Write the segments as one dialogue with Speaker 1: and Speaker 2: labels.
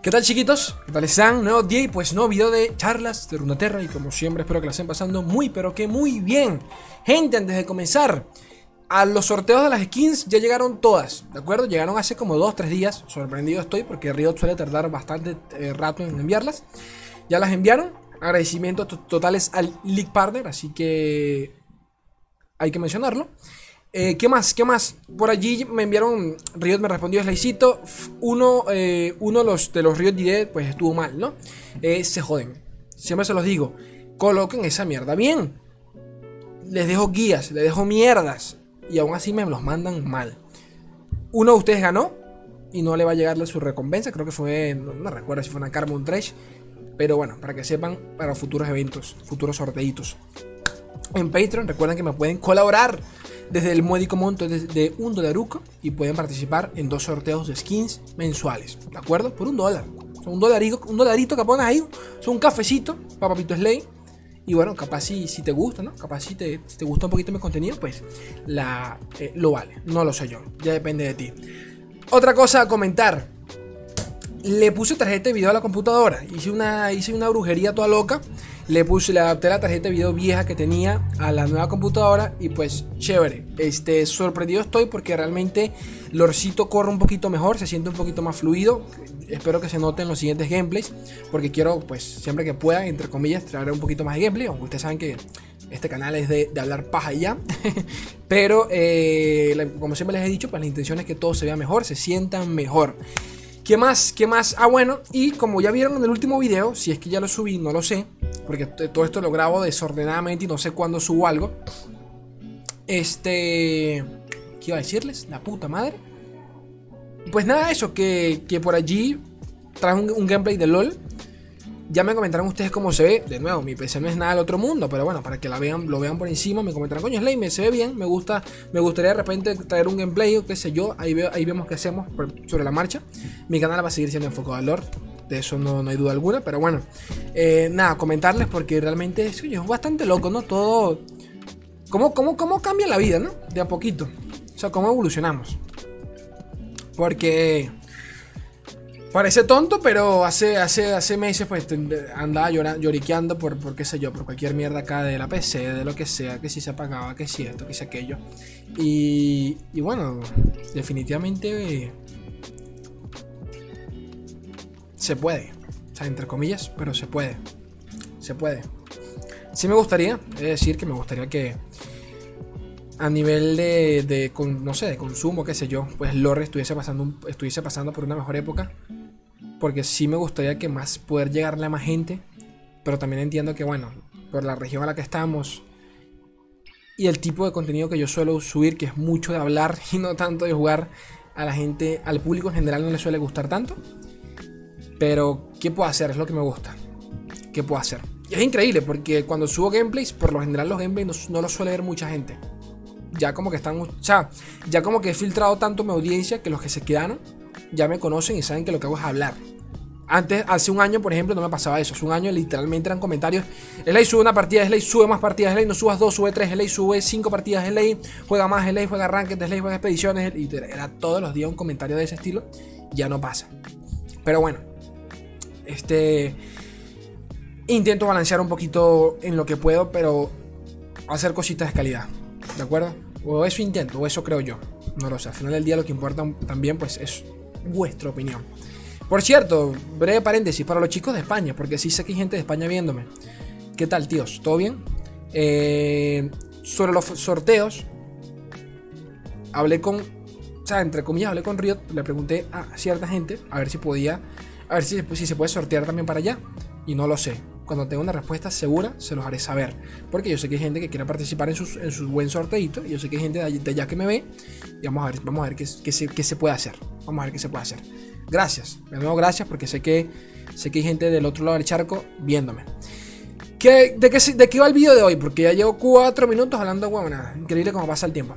Speaker 1: ¿Qué tal chiquitos? ¿Qué tal están? Nuevo día y pues nuevo video de charlas de Runaterra y como siempre espero que la estén pasando muy pero que muy bien. Gente, antes de comenzar, a los sorteos de las skins ya llegaron todas, ¿de acuerdo? Llegaron hace como 2-3 días, sorprendido estoy porque Riot suele tardar bastante eh, rato en enviarlas. Ya las enviaron, agradecimientos totales al League Partner, así que hay que mencionarlo. Eh, ¿Qué más? ¿Qué más? Por allí me enviaron. Riot me respondió Slaycito. Uno, eh, uno de los, de los Riot Direct, pues estuvo mal, ¿no? Eh, se joden. Siempre se los digo. Coloquen esa mierda bien. Les dejo guías, les dejo mierdas. Y aún así me los mandan mal. Uno de ustedes ganó. Y no le va a llegarle su recompensa. Creo que fue. No, recuerdo si fue una Carbon Trash. Pero bueno, para que sepan, para futuros eventos, futuros sorteitos. En Patreon, recuerden que me pueden colaborar desde el módico monto de un dolaruco y pueden participar en dos sorteos de skins mensuales, ¿de acuerdo? Por un dólar. un dolarito, un dolarito que pones ahí, son un cafecito para Papito Slay. Y bueno, capaz si, si te gusta, ¿no? Capaz si te, te gusta un poquito mi contenido, pues la, eh, lo vale. No lo sé yo, ya depende de ti. Otra cosa a comentar. Le puse tarjeta de video a la computadora. Hice una, hice una brujería toda loca le puse, le adapté la tarjeta de video vieja que tenía a la nueva computadora y pues chévere. Este, sorprendido estoy porque realmente Lorcito corre un poquito mejor, se siente un poquito más fluido. Espero que se note en los siguientes gameplays porque quiero pues siempre que pueda, entre comillas, traer un poquito más de gameplay. Aunque ustedes saben que este canal es de, hablar paja y ya. Pero eh, como siempre les he dicho, pues la intención es que todo se vea mejor, se sientan mejor. ¿Qué más? ¿Qué más? Ah, bueno, y como ya vieron en el último video, si es que ya lo subí, no lo sé, porque todo esto lo grabo desordenadamente y no sé cuándo subo algo. Este... ¿Qué iba a decirles? La puta madre. Pues nada, eso, que, que por allí traje un, gameplay de LOL. Ya me comentaron ustedes cómo se ve. De nuevo, mi PC no es nada del otro mundo, pero bueno, para que la vean, lo vean por encima, me comentarán, coño, Slay, me se ve bien, me gusta, me gustaría de repente traer un gameplay o qué sé yo. Ahí, ahí vemos qué hacemos sobre la marcha. Mi canal va a seguir siendo enfocado al Lord de eso no, hay duda alguna, pero bueno, eh, nada, comentarles porque realmente es, bastante loco, ¿no? Todo, ¿cómo, cómo, cómo cambia la vida, ¿no? De a poquito, o sea, cómo evolucionamos. Porque parece tonto, pero hace, hace, hace meses pues andaba lloriqueando por, por qué sé yo, por cualquier mierda acá de la PC, de lo que sea, que si se apagaba, que si esto, que si aquello. Y, y bueno, definitivamente se puede. O sea, entre comillas, pero se puede. Se puede. Sí me gustaría, es decir, que me gustaría que a nivel de, de no sé, de consumo, qué sé yo, pues Lore estuviese pasando, estuviese pasando por una mejor época. Porque sí me gustaría que más poder llegarle a más gente. Pero también entiendo que, bueno, por la región a la que estamos y el tipo de contenido que yo suelo subir, que es mucho de hablar y no tanto de jugar, a la gente, al público en general no le suele gustar tanto. Pero, ¿qué puedo hacer? Es lo que me gusta. ¿Qué puedo hacer? Y es increíble porque cuando subo gameplays, por lo general los gameplays no, los suele ver mucha gente. Ya como que están. O sea, ya como que he filtrado tanto mi audiencia que los que se quedaron ya me conocen y saben que lo que hago es hablar. Antes, hace un año, por ejemplo, no me pasaba eso. Hace un año literalmente eran comentarios. Slay sube una partida, Slay sube más partidas, Slay no subas dos, sube tres, Slay sube cinco partidas, Slay juega más, Slay juega ranked, Slay juega expediciones. Y era todos los días un comentario de ese estilo. Ya no pasa. Pero bueno, este. Intento balancear un poquito en lo que puedo, pero hacer cositas de calidad. ¿De acuerdo? O eso intento, o eso creo yo. No lo sé. Al final del día lo que importa también pues es vuestra opinión. Por cierto, breve paréntesis para los chicos de España, porque sí sé que hay gente de España viéndome. ¿Qué tal, tíos? ¿Todo bien? Eh, sobre los sorteos, hablé con, o sea, entre comillas, hablé con Riot, le pregunté a cierta gente a ver si podía a ver si, si se puede sortear también para allá. Y no lo sé. Cuando tenga una respuesta segura, se los haré saber. Porque yo sé que hay gente que quiere participar en sus, en sus buen sorteito. Y yo sé que hay gente de allá, que me ve. Y vamos a ver, vamos a ver qué, se, qué se puede hacer. Vamos a ver qué se puede hacer. Gracias. De nuevo, gracias porque sé que, sé que hay gente del otro lado del charco viéndome. ¿Qué, de, qué, ¿De qué va el vídeo de hoy? Porque ya llevo cuatro minutos hablando, bueno, nada, increíble cómo pasa el tiempo.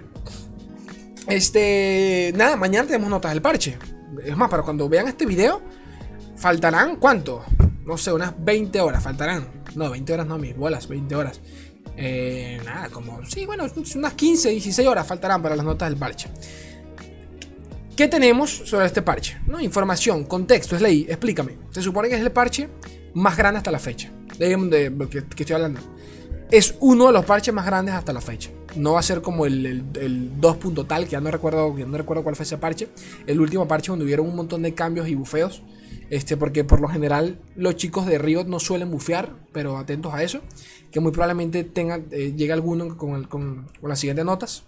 Speaker 1: Este, nada, mañana tenemos notas del parche. Es más, para cuando vean este video, faltarán, ¿cuánto? No sé, unas 20 horas faltarán. No, 20 horas no, mis bolas, 20 horas. Eh, nada, como, sí, bueno, unas 15, 16 horas faltarán para las notas del parche. ¿Qué tenemos sobre este parche? ¿No? Información, contexto, es ley, explícame. Se supone que es el parche más grande hasta la fecha. De, de que, que estoy hablando. Es uno de los parches más grandes hasta la fecha. No va a ser como el, el, 2. tal, que ya no recuerdo, ya no recuerdo cuál fue ese parche. El último parche donde hubieron un montón de cambios y bufeos. Este, porque por lo general los chicos de Riot no suelen bufear, pero atentos a eso. Que muy probablemente eh, llegue alguno con, las siguientes notas.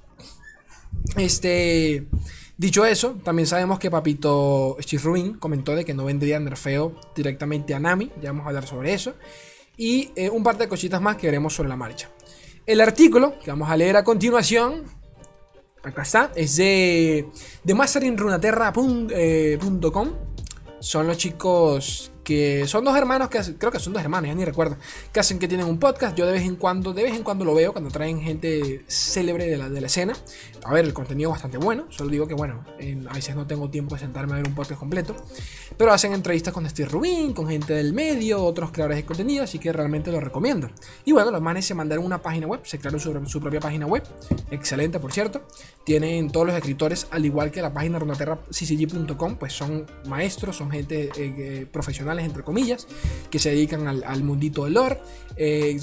Speaker 1: Este. Dicho eso, también sabemos que Papito Rubin comentó de que no vendría nerfeo directamente a Nami. Ya vamos a hablar sobre eso. Y eh, un par de cositas más que veremos sobre la marcha. El artículo que vamos a leer a continuación. Acá está. Es de, de masteringrunaterra.com. Son los chicos que son dos hermanos que creo que son dos hermanos, ya ni recuerdo, que hacen que tienen un podcast. Yo de vez en cuando, de vez en cuando lo veo cuando traen gente célebre de la, de la escena. A ver, el contenido es bastante bueno. Solo digo que, bueno, a veces no tengo tiempo de sentarme a ver un podcast completo. Pero hacen entrevistas con Steve Rubin, con gente del medio, otros creadores de contenido, así que realmente lo recomiendo. Y bueno, los manes se mandaron una página web, se crearon su, propia página web, excelente por cierto. Tienen todos los escritores, al igual que la página runaterra.ccg.com, pues son maestros, son gente eh, eh, entre comillas, que se dedican al, mundito del lore. Eh,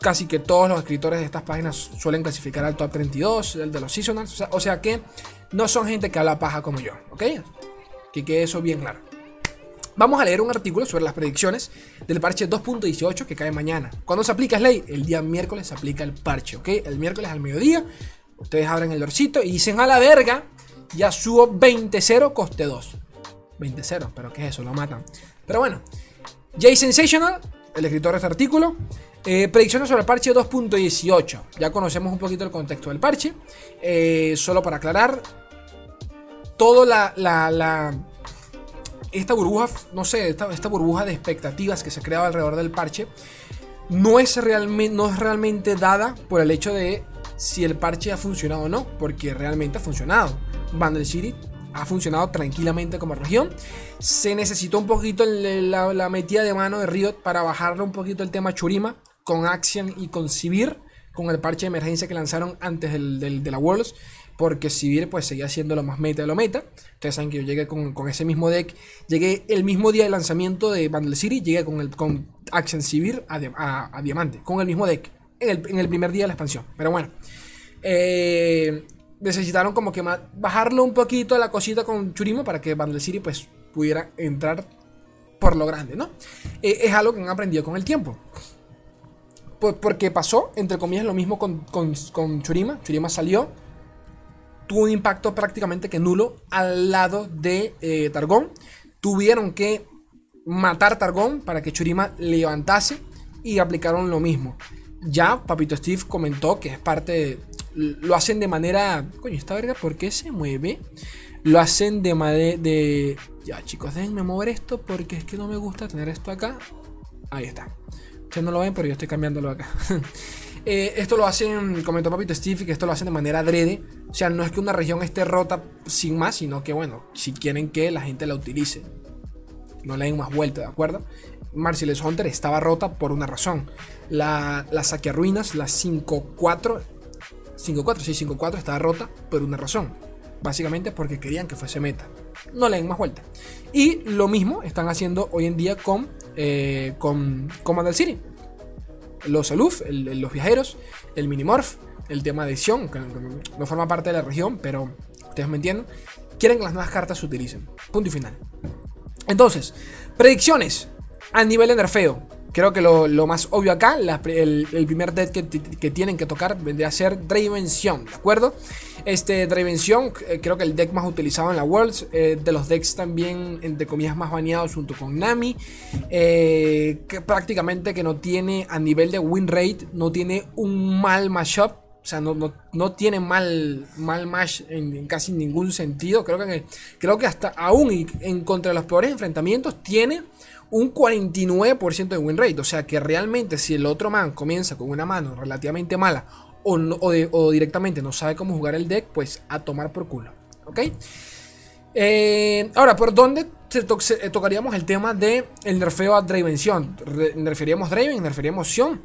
Speaker 1: casi que todos los escritores de estas páginas suelen clasificar al top 32, el de los seasonals. O sea, que no son gente que habla paja como yo, ¿ok? Que quede eso bien claro. Vamos a leer un artículo sobre las predicciones del parche 2.18 que cae mañana. ¿Cuándo se aplica ley? El día miércoles se aplica el parche, ¿ok? El miércoles al mediodía. Ustedes abren el dorcito y dicen a la verga, ya subo 20-0, coste 2. 20-0, pero ¿qué es eso? Lo matan. Pero bueno, Jay Sensational, el escritor de este artículo, eh, predicciones sobre el parche 2.18. Ya conocemos un poquito el contexto del parche. Eh, solo para aclarar, toda la, esta burbuja, no sé, esta, burbuja de expectativas que se creaba alrededor del parche, no es, realmente, no es realmente dada por el hecho de si el parche ha funcionado o no, porque realmente ha funcionado. Vandal City ha funcionado tranquilamente como región. Se necesitó un poquito la, metida de mano de Riot para bajarle un poquito el tema Churima, con Action y con Sivir, con el parche de emergencia que lanzaron antes del, de la Worlds, porque Sivir pues seguía siendo lo más meta de lo meta. Ustedes saben que yo llegué con, ese mismo deck, llegué el mismo día de lanzamiento de Bundle City, llegué con, el, con Action Sivir a, Diamante, con el mismo deck, en el, primer día de la expansión. Pero bueno, eh, necesitaron como que bajarlo un poquito la cosita con Churimo para que Bundle City pues pudiera entrar por lo grande, ¿no? Eh, es algo que han aprendido con el tiempo porque pasó, entre comillas, lo mismo con, Churima. Churima salió, tuvo un impacto prácticamente que nulo al lado de eh, Targón. Tuvieron que matar Targón para que Churima levantase y aplicaron lo mismo. Ya Papito Steve comentó que es parte Lo hacen de manera... Coño, esta verga, ¿por qué se mueve? Lo hacen de manera. Ya chicos, déjenme mover esto porque es que no me gusta tener esto acá. Ahí está no lo ven, pero yo estoy cambiándolo acá. Eh, esto lo hacen, comentó Papito Steve, que esto lo hacen de manera adrede. O sea, no es que una región esté rota sin más, sino que, bueno, si quieren que la gente la utilice. No le den más vuelta, ¿de acuerdo? Marcellus Hunter estaba rota por una razón. La, la ruinas la 5-4, 5-4, sí, 5-4 estaba rota por una razón. Básicamente porque querían que fuese meta. No le den más vuelta. Y lo mismo están haciendo hoy en día con eh, con City. Los Aluf, los viajeros, el Minimorph, el tema de edición, que no forma parte de la región, pero ustedes me entienden. Quieren que las nuevas cartas se utilicen. Punto y final. Entonces, predicciones a nivel de nerfeo. Creo que lo, más obvio acá, el, primer deck que, tienen que tocar vendría a ser Dravención, ¿de acuerdo? Este Dravención, eh, creo que el deck más utilizado en la Worlds, eh, de los decks también, entre comillas, más baneados junto con Nami, eh, que prácticamente que no tiene a nivel de win rate, no tiene un mal mashup, o sea, no, no, tiene mal, mal match en, casi ningún sentido. Creo que, creo que hasta aún en contra de los peores enfrentamientos tiene un 49% de win rate. O sea que realmente si el otro man comienza con una mano relativamente mala o, directamente no sabe cómo jugar el deck, pues a tomar por culo. ¿Ok? Eh, ahora, ¿por dónde eh, tocaríamos el tema de nerfeo a Draven Sion? ¿Nerferíamos Draven? ¿Nerferíamos Sion?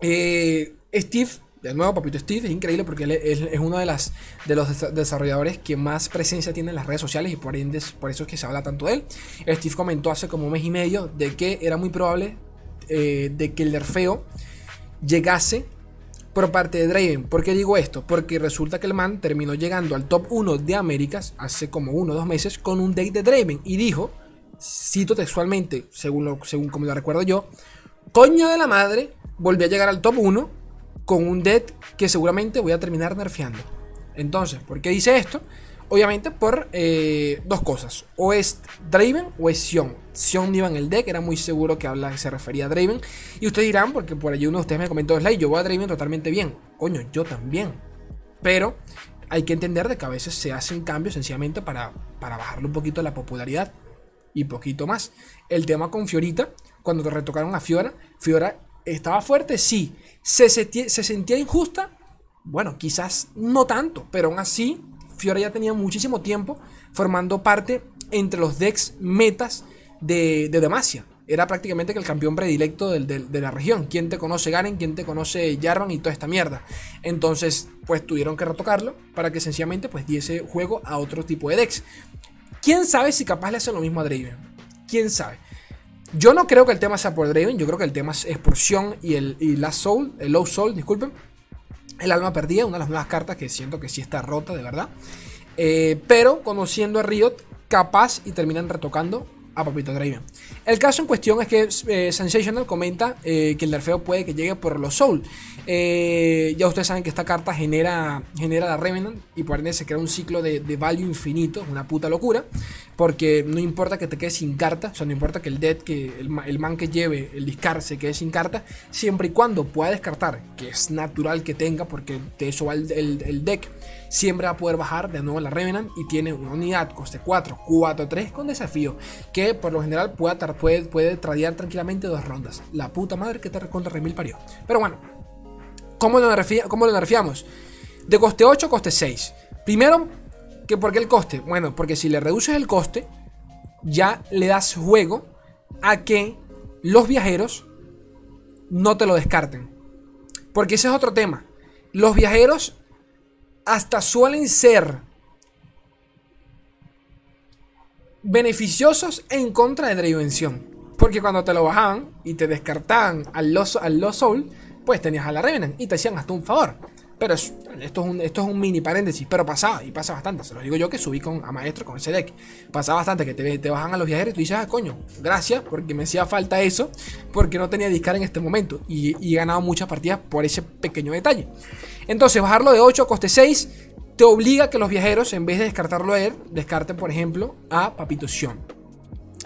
Speaker 1: Eh, Steve De nuevo, Papito Steve es increíble porque él es, uno de, las, de los desarrolladores que más presencia tiene en las redes sociales y por, ende, por eso es que se habla tanto de él. Steve comentó hace como un mes y medio de que era muy probable eh, de que el nerfeo llegase por parte de Draven. ¿Por qué digo esto? Porque resulta que el man terminó llegando al top 1 de Américas hace como uno o dos meses con un deck de Draven y dijo, cito textualmente, según, según como lo recuerdo yo, coño de la madre, volví a llegar al top 1 con un deck que seguramente voy a terminar nerfeando. Entonces, ¿por qué dice esto? Obviamente por eh, dos cosas. O es Draven o es Sion. Sion iba en el deck, era muy seguro que habla, se refería a Draven. Y ustedes dirán, porque por allí uno de ustedes me comentó, Slay, yo voy a Draven totalmente bien. Coño, yo también. Pero hay que entender de que a veces se hacen cambios sencillamente para, para bajarle un poquito la popularidad. Y poquito más. El tema con Fiorita, cuando te retocaron a Fiora, Fiora estaba fuerte, sí. ¿Se, sentía injusta? Bueno, quizás no tanto, pero aún así, Fiora ya tenía muchísimo tiempo formando parte entre los decks metas de, de Demacia. Era prácticamente el campeón predilecto de la región. ¿Quién te conoce Garen? ¿Quién te conoce Jarvan? Y toda esta mierda. Entonces, pues tuvieron que retocarlo para que sencillamente pues diese juego a otro tipo de decks. ¿Quién sabe si capaz le hace lo mismo a Draven? ¿Quién sabe? Yo no creo que el tema sea por Draven, yo creo que el tema es Expulsión y el y Last Soul, el Low Soul, disculpen. El alma perdida, una de las nuevas cartas que siento que sí está rota, de verdad. Eh, pero conociendo a Riot, capaz y terminan retocando a Papito Draven. El caso en cuestión es que eh, Sensational comenta eh, que el nerfeo puede que llegue por los Soul. Eh, ya ustedes saben que esta carta genera, genera la Revenant y por ende se crea un ciclo de, value infinito, una puta locura. Porque no importa que te quedes sin carta, o sea, no importa que el dead, que el, man que lleve el discard se quede sin carta, siempre y cuando pueda descartar, que es natural que tenga, porque de eso va el, deck, siempre va a poder bajar de nuevo la Revenant y tiene una unidad coste 4, 4, 3 con desafío, que por lo general puede, puede, puede tradear tranquilamente dos rondas. La puta madre que te contra Remil parió. Pero bueno, ¿Cómo lo, nerfeamos? De coste 8 a coste 6. Primero, que ¿por qué el coste? Bueno, porque si le reduces el coste, ya le das juego a que los viajeros no te lo descarten. Porque ese es otro tema. Los viajeros hasta suelen ser beneficiosos en contra de Dravención. Porque cuando te lo bajaban y te descartaban al Lost, al Soul, pues tenías a la Revenant y te hacían hasta un favor. Pero esto, es un, esto es un mini paréntesis, pero pasaba y pasa bastante. Se lo digo yo que subí con, a maestro con ese deck. Pasaba bastante que te, te bajan a los viajeros y tú dices, ah, coño, gracias, porque me hacía falta eso, porque no tenía discar en este momento. Y, y he ganado muchas partidas por ese pequeño detalle. Entonces, bajarlo de 8 a coste 6 te obliga a que los viajeros, en vez de descartarlo a él, descarten, por ejemplo, a Papito Sion.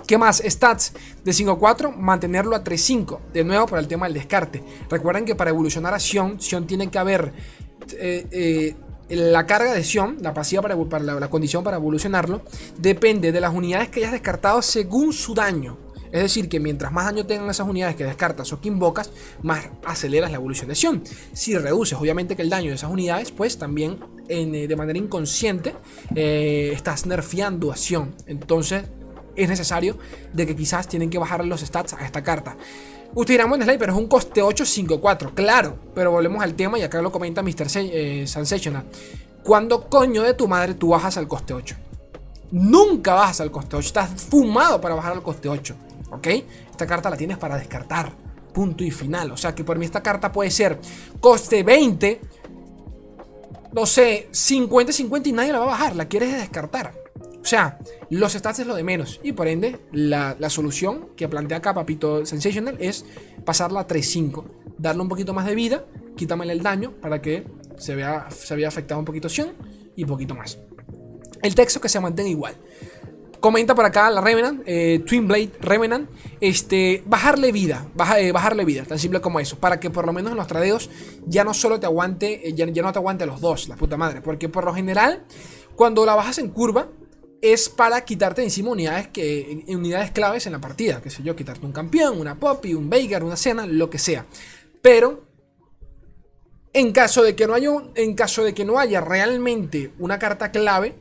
Speaker 1: ¿Qué más? Stats de 5-4, mantenerlo a 3-5. De nuevo, por el tema del descarte. Recuerden que para evolucionar a Sion, Sion tiene que haber eh, eh, la carga de Sion, la pasiva para, la, condición para evolucionarlo, depende de las unidades que hayas descartado según su daño. Es decir, que mientras más daño tengan esas unidades que descartas o que invocas, más aceleras la evolución de Sion. Si reduces, obviamente, que el daño de esas unidades, pues también eh, de manera inconsciente estás nerfeando a Sion. Entonces, es necesario de que quizás tienen que bajar los stats a esta carta. Usted dirá, bueno, pero es un coste 8-5-4. Claro, pero volvemos al tema y acá lo comenta Mr. Eh, Sensational. ¿Cuándo coño de tu madre tú bajas al coste 8? Nunca bajas al coste 8. Estás fumado para bajar al coste 8. ¿Ok? Esta carta la tienes para descartar. Punto y final. O sea que por mí esta carta puede ser coste 20. No sé, 50-50 y nadie la va a bajar. La quieres descartar. O sea, los stats es lo de menos. Y por ende, la, solución que plantea acá Papito Sensational es pasarla a 3-5. Darle un poquito más de vida, quítamele el daño para que se vea, se vea afectado un poquito Sion y un poquito más. El texto que se mantenga igual. Comenta por acá la Revenant, eh, Twin Blade Revenant, este, bajarle vida, eh, bajarle vida, tan simple como eso, para que por lo menos en los tradeos ya no solo te aguante, eh, ya, ya no te aguante los dos, la puta madre, porque por lo general, cuando la bajas en curva, es para quitarte encima unidades, que, unidades claves en la partida. Que sé yo, quitarte un campeón, una Poppy, un Veigar, una Cena, lo que sea. Pero en caso de que no haya, en caso de que no haya realmente una carta clave,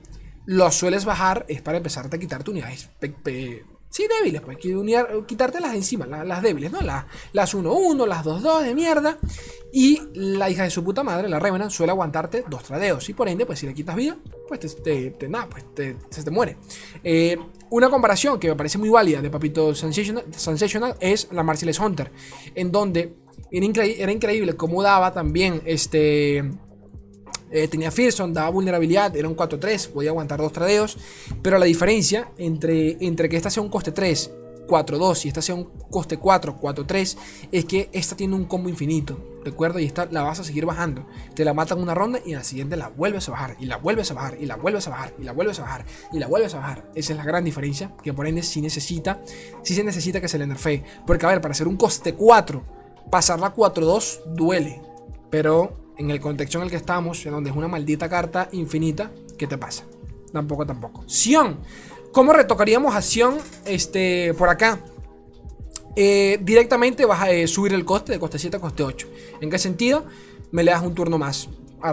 Speaker 1: lo sueles bajar es para empezarte a quitarte unidades Sí, débiles, pues quitarte las encima, las, débiles, ¿no? Las, las 1-1, las 2-2 de mierda. Y la hija de su puta madre, la Revenant, suele aguantarte dos tradeos. Y por ende, pues si le quitas vida, pues te, te, nada, pues se te muere. Eh, una comparación que me parece muy válida de Papito Sensational, es la Marcellus Hunter, en donde era, era increíble cómo daba también este eh, tenía Fearson, daba vulnerabilidad, era un 4-3, podía aguantar dos tradeos. Pero la diferencia entre, entre que esta sea un coste 3, 4-2 y esta sea un coste 4, 4-3, es que esta tiene un combo infinito. ¿De Y esta la vas a seguir bajando. Te la matan una ronda y en la siguiente la vuelves a bajar. Y la vuelves a bajar. Y la vuelves a bajar. Y la vuelves a bajar. Y la vuelves a bajar. Esa es la gran diferencia. Que por ende sí necesita. Sí se necesita que se le nerfee. Porque a ver, para hacer un coste 4. Pasarla 4-2 duele. Pero en el contexto en el que estamos, en donde es una maldita carta infinita, ¿qué te pasa? Tampoco, tampoco. Sion. ¿Cómo retocaríamos a Sion este, por acá? Eh, directamente vas a eh, subir el coste de coste 7 a coste 8. ¿En qué sentido? Me le das un turno más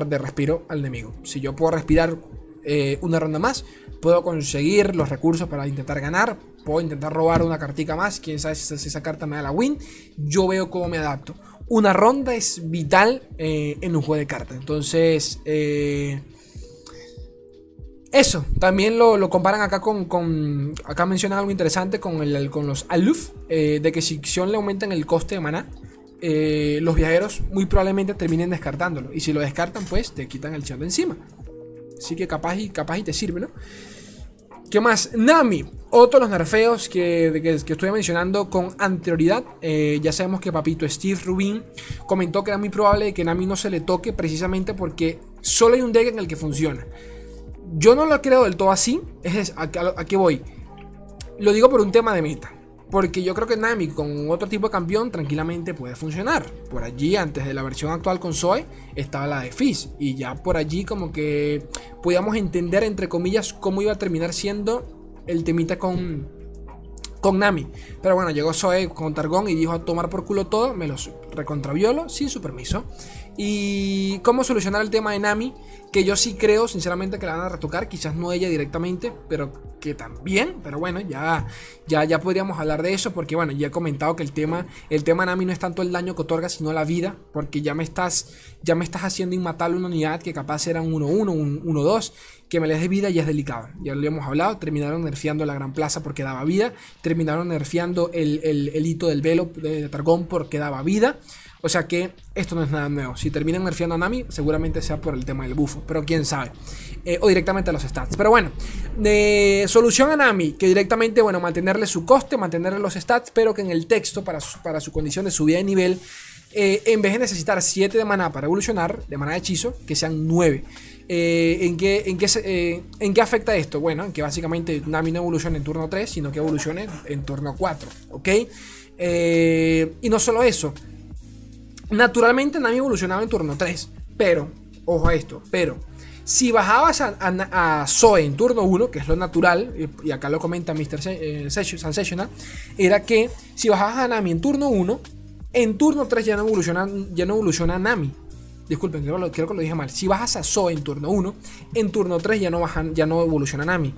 Speaker 1: de respiro al enemigo. Si yo puedo respirar eh, una ronda más, puedo conseguir los recursos para intentar ganar. Puedo intentar robar una cartica más. Quién sabe si esa carta me da la win. Yo veo cómo me adapto una ronda es vital eh, en un juego de cartas. Entonces, eh, eso, también lo, comparan acá con, acá menciona algo interesante con, el, con los aluf, eh, de que si Xion le aumentan el coste de maná, los viajeros muy probablemente terminen descartándolo. Y si lo descartan, pues te quitan el Xion de encima. Así que capaz y, capaz y te sirve, ¿no? ¿Qué más? Nami. Otro de los nerfeos que, que, estoy mencionando con anterioridad. Eh, ya sabemos que papito Steve Rubin comentó que era muy probable que Nami no se le toque precisamente porque solo hay un deck en el que funciona. Yo no lo creo del todo así. Es, ¿a, a qué voy? Lo digo por un tema de meta. Porque yo creo que Nami con otro tipo de campeón tranquilamente puede funcionar. Por allí, antes de la versión actual con Zoe, estaba la de Fizz. Y ya por allí como que podíamos entender, entre comillas, cómo iba a terminar siendo el temita con, con Nami. Pero bueno, llegó Zoe con Targón y dijo a tomar por culo todo, me los recontraviolo sin su permiso. Y cómo solucionar el tema de Nami, que yo sí creo sinceramente que la van a retocar, quizás no ella directamente, pero que también, pero bueno, ya, ya, ya podríamos hablar de eso, porque bueno, ya he comentado que el tema, el tema Nami no es tanto el daño que otorga, sino la vida, porque ya me estás, ya me estás haciendo inmatable una unidad que capaz era un 1-1, un 1-2, que me les dé vida y es delicado. Ya lo hemos hablado, terminaron nerfeando la Gran Plaza porque daba vida, terminaron nerfeando el, el hito del velo de Targón porque daba vida. O sea que esto no es nada nuevo. Si terminan nerfeando a Nami, seguramente sea por el tema del bufo. Pero quién sabe. Eh, o directamente a los stats. Pero bueno, solución a Nami, que directamente, bueno, mantenerle su coste, mantenerle los stats, pero que en el texto, para su, para su condición de subida de nivel, eh, en vez de necesitar 7 de maná para evolucionar, de maná de hechizo, que sean 9. Eh, ¿en, qué, en, qué, ¿En qué afecta esto? Bueno, en que básicamente Nami no evolucione en turno 3, sino que evolucione en turno 4. ¿Ok? y no solo eso. Naturalmente Nami evolucionaba en turno 3. Pero, ojo a esto, pero si bajabas a, Zoe en turno 1, que es lo natural, y, acá lo comenta Mr. Eh, Sensational, era que si bajabas a Nami en turno 1, en turno 3 ya no evoluciona, ya no evoluciona Nami. Disculpen, creo, que lo dije mal. Si bajas a Zoe en turno 1, en turno 3 ya no, bajan, ya no evoluciona Nami.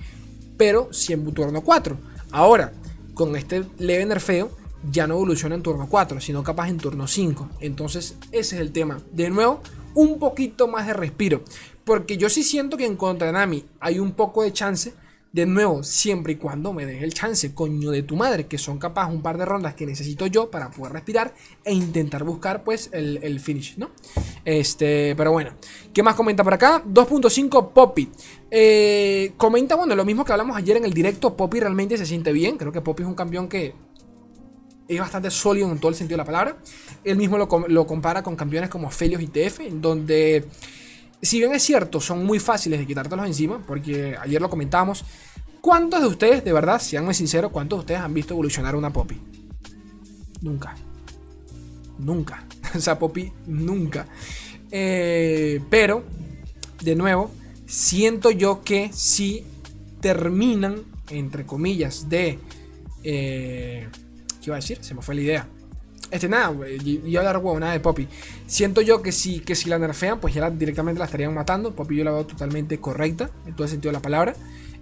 Speaker 1: Pero si en turno 4. Ahora, con este leve nerfeo, ya no evoluciona en turno 4, sino capaz en turno 5. Entonces, ese es el tema. De nuevo, un poquito más de respiro. Porque yo sí siento que en contra de Nami hay un poco de chance. De nuevo, siempre y cuando me deje el chance, coño de tu madre, que son capaz un par de rondas que necesito yo para poder respirar e intentar buscar pues el, finish, ¿no? Este, pero bueno. ¿Qué más comenta por acá? 2.5 Poppy. Eh, comenta, bueno, lo mismo que hablamos ayer en el directo. Poppy realmente se siente bien. Creo que Poppy es un campeón que es bastante sólido en todo el sentido de la palabra. Él mismo lo, compara con campeones como Felios y TF, donde, si bien es cierto, son muy fáciles de quitártelos encima, porque ayer lo comentamos. ¿Cuántos de ustedes, de verdad, sean sinceros, cuántos de ustedes han visto evolucionar una Poppy? Nunca. Nunca. o sea, Poppy, nunca. Eh, pero, de nuevo, siento yo que si terminan, entre comillas, de... Eh, ¿Qué iba a decir? Se me fue la idea. Este nada, a dar huevo, nada de Poppy. Siento yo que si, que si la nerfean, pues ya directamente la estarían matando. Poppy yo la veo totalmente correcta, en todo el sentido de la palabra.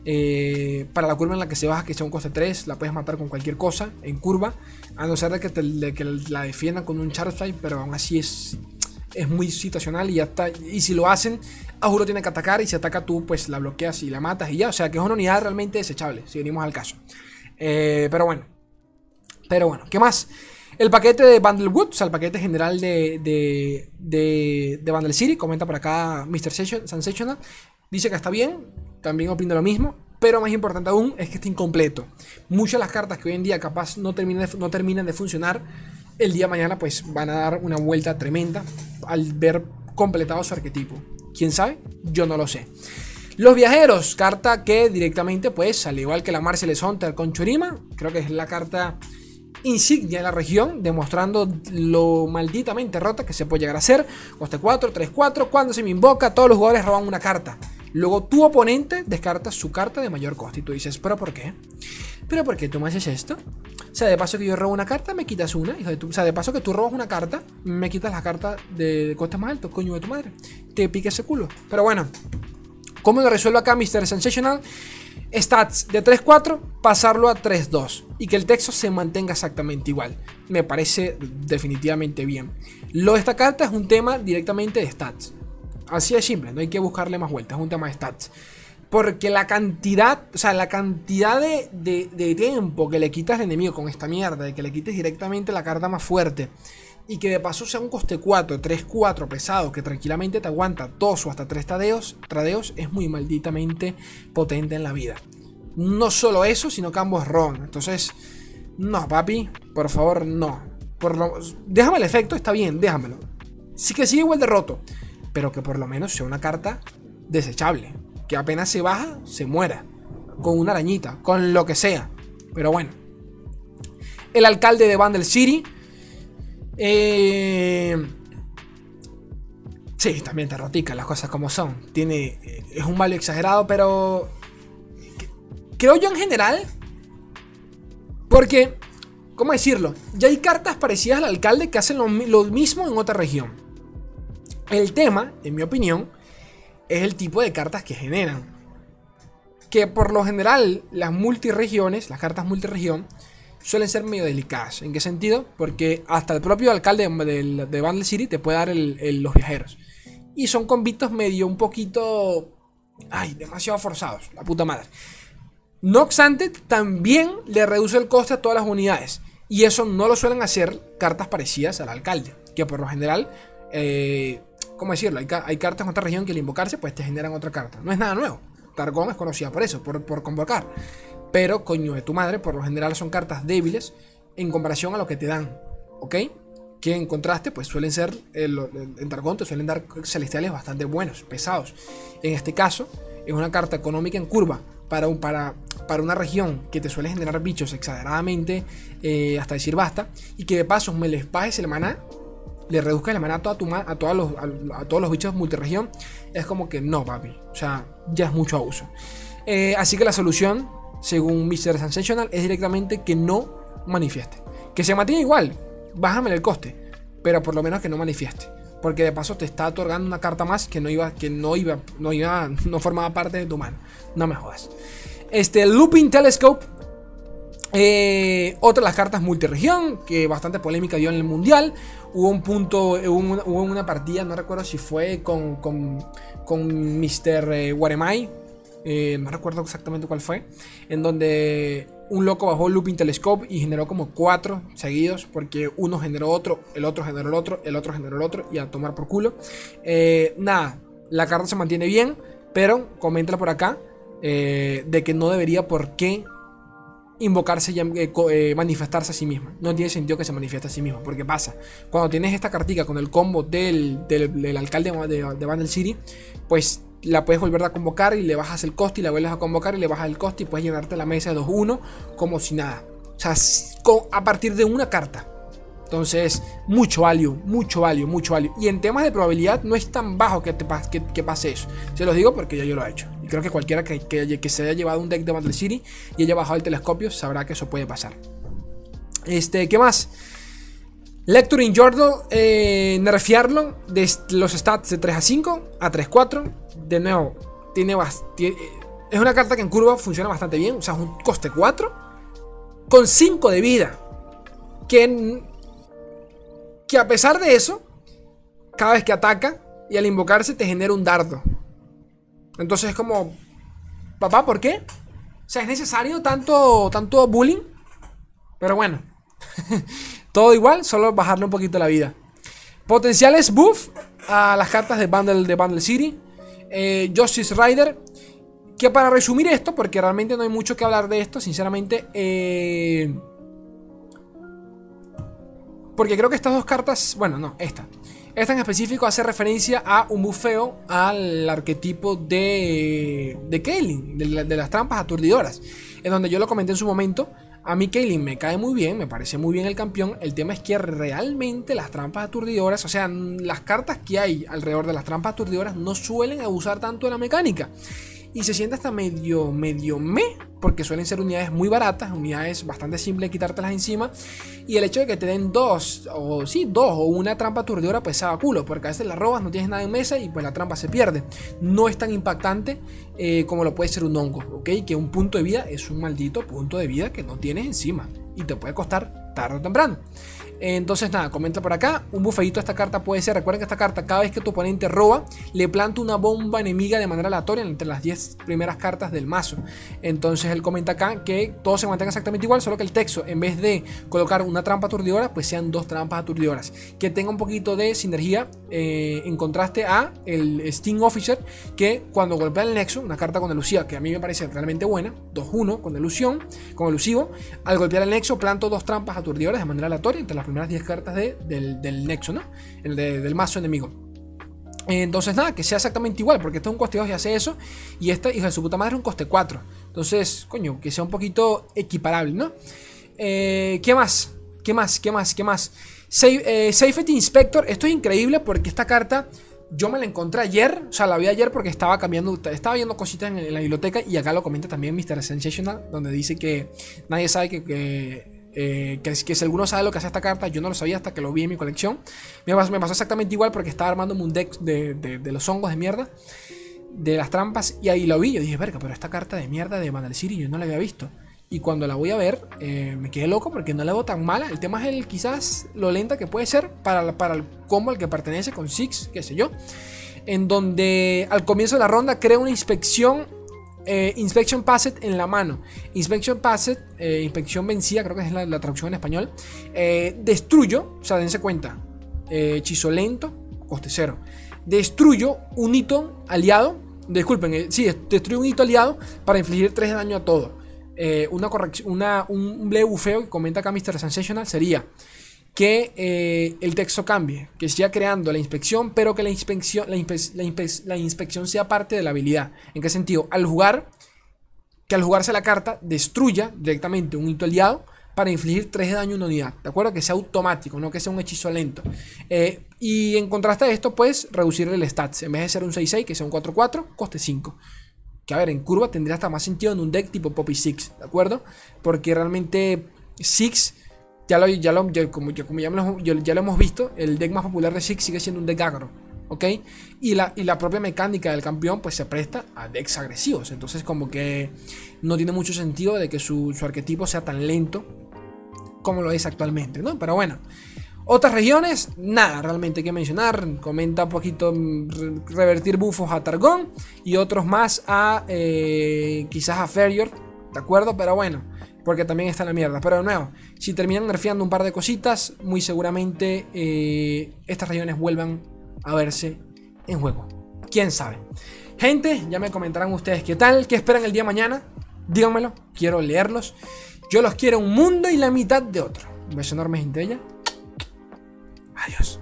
Speaker 1: Eh, para la curva en la que se baja, que sea un coste 3, la puedes matar con cualquier cosa en curva. A no ser de que, te, que la defiendan con un Charge pero aún así es, es muy situacional y ya está. Y si lo hacen, a tiene que atacar y si ataca tú, pues la bloqueas y la matas y ya. O sea que es una unidad realmente desechable, si venimos al caso. Eh, pero bueno. Pero bueno, ¿qué más? El paquete de Bundlewood, o sea, el paquete general de, de, de, Bundle City, comenta por acá Mr. Sensational. Dice que está bien, también opino lo mismo, pero más importante aún es que está incompleto. Muchas de las cartas que hoy en día capaz no terminan de, no terminan de funcionar, el día de mañana pues van a dar una vuelta tremenda al ver completado su arquetipo. ¿Quién sabe? Yo no lo sé. Los viajeros, carta que directamente pues, al igual que la Marcel Hunter con Churima, creo que es la carta insignia de la región, demostrando lo malditamente rota que se puede llegar a ser. Coste 4, 3, 4. Cuando se me invoca, todos los jugadores roban una carta. Luego tu oponente descarta su carta de mayor coste. Y tú dices, ¿pero por qué? ¿Pero por qué tú me haces esto? O sea, de paso que yo robo una carta, me quitas una. O sea, de paso que tú robas una carta, me quitas la carta de, coste más alto, coño de tu madre. Te pique ese culo. Pero bueno, ¿cómo lo resuelvo acá Mr. Sensational? Stats de 3-4, pasarlo a 3-2 y que el texto se mantenga exactamente igual. Me parece definitivamente bien. Lo de esta carta es un tema directamente de stats. Así de simple, no hay que buscarle más vueltas, es un tema de stats. Porque la cantidad, o sea, la cantidad de, de, tiempo que le quitas al enemigo con esta mierda, de que le quites directamente la carta más fuerte, y que de paso sea un coste 4, 3, 4 pesado, que tranquilamente te aguanta 2 o hasta 3 tradeos, tradeos es muy malditamente potente en la vida. No solo eso, sino que ambos ron. Entonces, no, papi, por favor, no. Por lo, déjame el efecto, está bien, déjamelo. Sí que sigue igual de roto, pero que por lo menos sea una carta desechable. Que apenas se baja, se muera. Con una arañita, con lo que sea. Pero bueno. El alcalde de Bundle City eh, sí, también te rotica las cosas como son. Tiene, eh, es un malo exagerado, pero creo yo en general, porque, ¿cómo decirlo? Ya hay cartas parecidas al alcalde que hacen lo, mismo en otra región. El tema, en mi opinión, es el tipo de cartas que generan. Que por lo general las multiregiones, las cartas multiregión, suelen ser medio delicadas. ¿En qué sentido? Porque hasta el propio alcalde de, de Bundle City te puede dar los viajeros. Y son convictos medio un poquito... Ay, demasiado forzados, la puta madre. No obstante, también le reduce el coste a todas las unidades. Y eso no lo suelen hacer cartas parecidas al alcalde. Que por lo general, eh, ¿cómo decirlo? Hay, cartas en otra región que al invocarse, pues te generan otra carta. No es nada nuevo. Targón es conocida por eso, por, por convocar. Pero, coño de tu madre, por lo general son cartas débiles en comparación a lo que te dan. ¿Ok? Que en contraste, pues suelen ser, en Targón te suelen dar celestiales bastante buenos, pesados. En este caso, es una carta económica en curva para, un, para, para una región que te suele generar bichos exageradamente, eh, hasta decir basta, y que de paso me les bajes el maná, le reduzca el maná a, toda tu, a, todos los, a, todos los bichos multiregión, es como que no, papi. O sea, ya es mucho abuso. Eh, así que la solución según Mr. Sensational, es directamente que no manifieste. Que se mantenga igual, bájame el coste, pero por lo menos que no manifieste. Porque de paso te está otorgando una carta más que no iba, que no iba, no iba, no formaba parte de tu mano. No me jodas. Este Looping Telescope. Eh, otra de las cartas multiregión, que bastante polémica dio en el mundial. Hubo un punto, hubo una, partida, no recuerdo si fue con, con, con Mr. Eh, Waremai, eh, no recuerdo exactamente cuál fue, en donde un loco bajó looping telescope y generó como cuatro seguidos, porque uno generó otro, el otro generó el otro, el otro generó el otro, y a tomar por culo. Eh, nada, la carta se mantiene bien, pero coméntala por acá, eh, de que no debería por qué invocarse y manifestarse a sí misma. No tiene sentido que se manifieste a sí misma. Porque pasa, cuando tienes esta cartica con el combo del, del, alcalde de, de City, pues la puedes volver a convocar y le bajas el coste y la vuelves a convocar y le bajas el coste y puedes llenarte la mesa de 2-1 como si nada. O sea, a partir de una carta. Entonces, mucho value, mucho value, mucho value. Y en temas de probabilidad no es tan bajo que, te, que, pase eso. Se los digo porque ya yo lo he hecho. Y creo que cualquiera que, que, se haya llevado un deck de Battle City y haya bajado el telescopio sabrá que eso puede pasar. Este, ¿qué más? Lecturing Jordan, eh, nerfearlo de los stats de 3 a 5 a 3 4. De nuevo, tiene, Es una carta que en curva funciona bastante bien. O sea, es un coste 4 con 5 de vida. Que, que a pesar de eso, cada vez que ataca y al invocarse te genera un dardo. Entonces es como, papá, ¿por qué? O sea, es necesario tanto bullying. Pero bueno, todo igual, solo bajarle un poquito la vida. Potenciales buff a las cartas de Bundle, de Bundle City. Eh, Justice Rider. Que para resumir esto, porque realmente no hay mucho que hablar de esto, sinceramente. Eh, porque creo que estas dos cartas. Bueno, no, esta. Esta en específico hace referencia a un bufeo al arquetipo de. de Kaelin, de, de las trampas aturdidoras. En donde yo lo comenté en su momento. A mí Kaylin me cae muy bien, me parece muy bien el campeón. El tema es que realmente las trampas aturdidoras, o sea, las cartas que hay alrededor de las trampas aturdidoras no suelen abusar tanto de la mecánica y se siente hasta medio, medio me, porque suelen ser unidades muy baratas, unidades bastante simples de quitártelas encima. Y el hecho de que te den dos, o sí, dos, o una trampa aturdidora, pues a culo, porque a veces la robas, no tienes nada en mesa y pues la trampa se pierde. No es tan impactante eh, como lo puede ser un hongo, ¿ok? Que un punto de vida es un maldito punto de vida que no tienes encima y te puede costar tarde o temprano. Entonces, nada, comenta por acá. Un bufeito a esta carta puede ser. Recuerden que esta carta, cada vez que tu oponente roba, le planta una bomba enemiga de manera aleatoria entre las 10 primeras cartas del mazo. Entonces, él comenta acá que todo se mantenga exactamente igual, solo que el texto, en vez de colocar una trampa aturdidora, pues sean dos trampas aturdidoras. Que tenga un poquito de sinergia eh, en contraste a el Sting Officer, que cuando golpea el Nexo, una carta con elusiva que a mí me parece realmente buena, 2-1 con elusión, con elusivo, al golpear el Nexo, planto dos trampas aturdidoras de manera aleatoria entre las primeras 10 cartas de, del, nexo, ¿no? El del mazo enemigo. Entonces, nada, que sea exactamente igual, porque este es un coste 2 y hace eso. Y esta, hija de su puta madre, es un coste 4. Entonces, coño, que sea un poquito equiparable, ¿no? Eh, ¿Qué más? ¿Qué más? ¿Qué más? ¿Qué más? Eh, Safety Inspector. Esto es increíble porque esta carta yo me la encontré ayer. O sea, la vi ayer porque estaba cambiando, estaba viendo cositas en, la biblioteca. Y acá lo comenta también Mr. Sensational, donde dice que nadie sabe que eh, que, si alguno sabe lo que hace esta carta, yo no lo sabía hasta que lo vi en mi colección. Me pasó, exactamente igual porque estaba armando un deck de, los hongos de mierda, de las trampas, y ahí lo vi. Yo dije, verga, pero esta carta de mierda de Mandal City yo no la había visto. Y cuando la voy a ver, eh, me quedé loco porque no la veo tan mala. El tema es el quizás lo lenta que puede ser para, para el combo al que pertenece con Six, qué sé yo. En donde al comienzo de la ronda crea una inspección eh, inspection en la mano. Inspection Passed, eh, inspección vencida, creo que es la, traducción en español. Eh, destruyo, o sea, dense cuenta. hechizo lento, coste cero. Destruyo un hito aliado. Disculpen, sí, destruyo un hito aliado para infligir 3 de daño a todo. una corrección, una, un, un bufeo que comenta acá Mr. Sensational sería que eh, el texto cambie, que siga creando la inspección, pero que la inspección, la, inspección sea parte de la habilidad. ¿En qué sentido? Al jugar, que al jugarse la carta destruya directamente un hito aliado para infligir 3 de daño a una unidad. ¿De acuerdo? Que sea automático, no que sea un hechizo lento. Eh, y en contraste a esto, pues reducir el stats. En vez de ser un 6-6, que sea un 4-4, coste 5. Que a ver, en curva tendría hasta más sentido en un deck tipo Poppy 6, ¿de acuerdo? Porque realmente 6 ya lo, ya lo, como, como ya, ya, lo, hemos visto, el deck más popular de Six sigue siendo un deck agro. Y la, y la propia mecánica del campeón pues se presta a decks agresivos. Entonces como que no tiene mucho sentido de que su, arquetipo sea tan lento como lo es actualmente, ¿no? Pero bueno. Otras regiones, nada realmente que mencionar. Comenta un poquito mm, revertir bufos a Targón y otros más a eh, quizás a Ferrior, ¿de acuerdo? Pero bueno, porque también está en la mierda. Pero de nuevo, si terminan nerfeando un par de cositas, muy seguramente eh, estas regiones vuelvan a verse en juego. ¿Quién sabe? Gente, ya me comentarán ustedes qué tal, qué esperan el día de mañana. Díganmelo, quiero leerlos. Yo los quiero un mundo y la mitad de otro. Un beso enorme, gente. Adiós.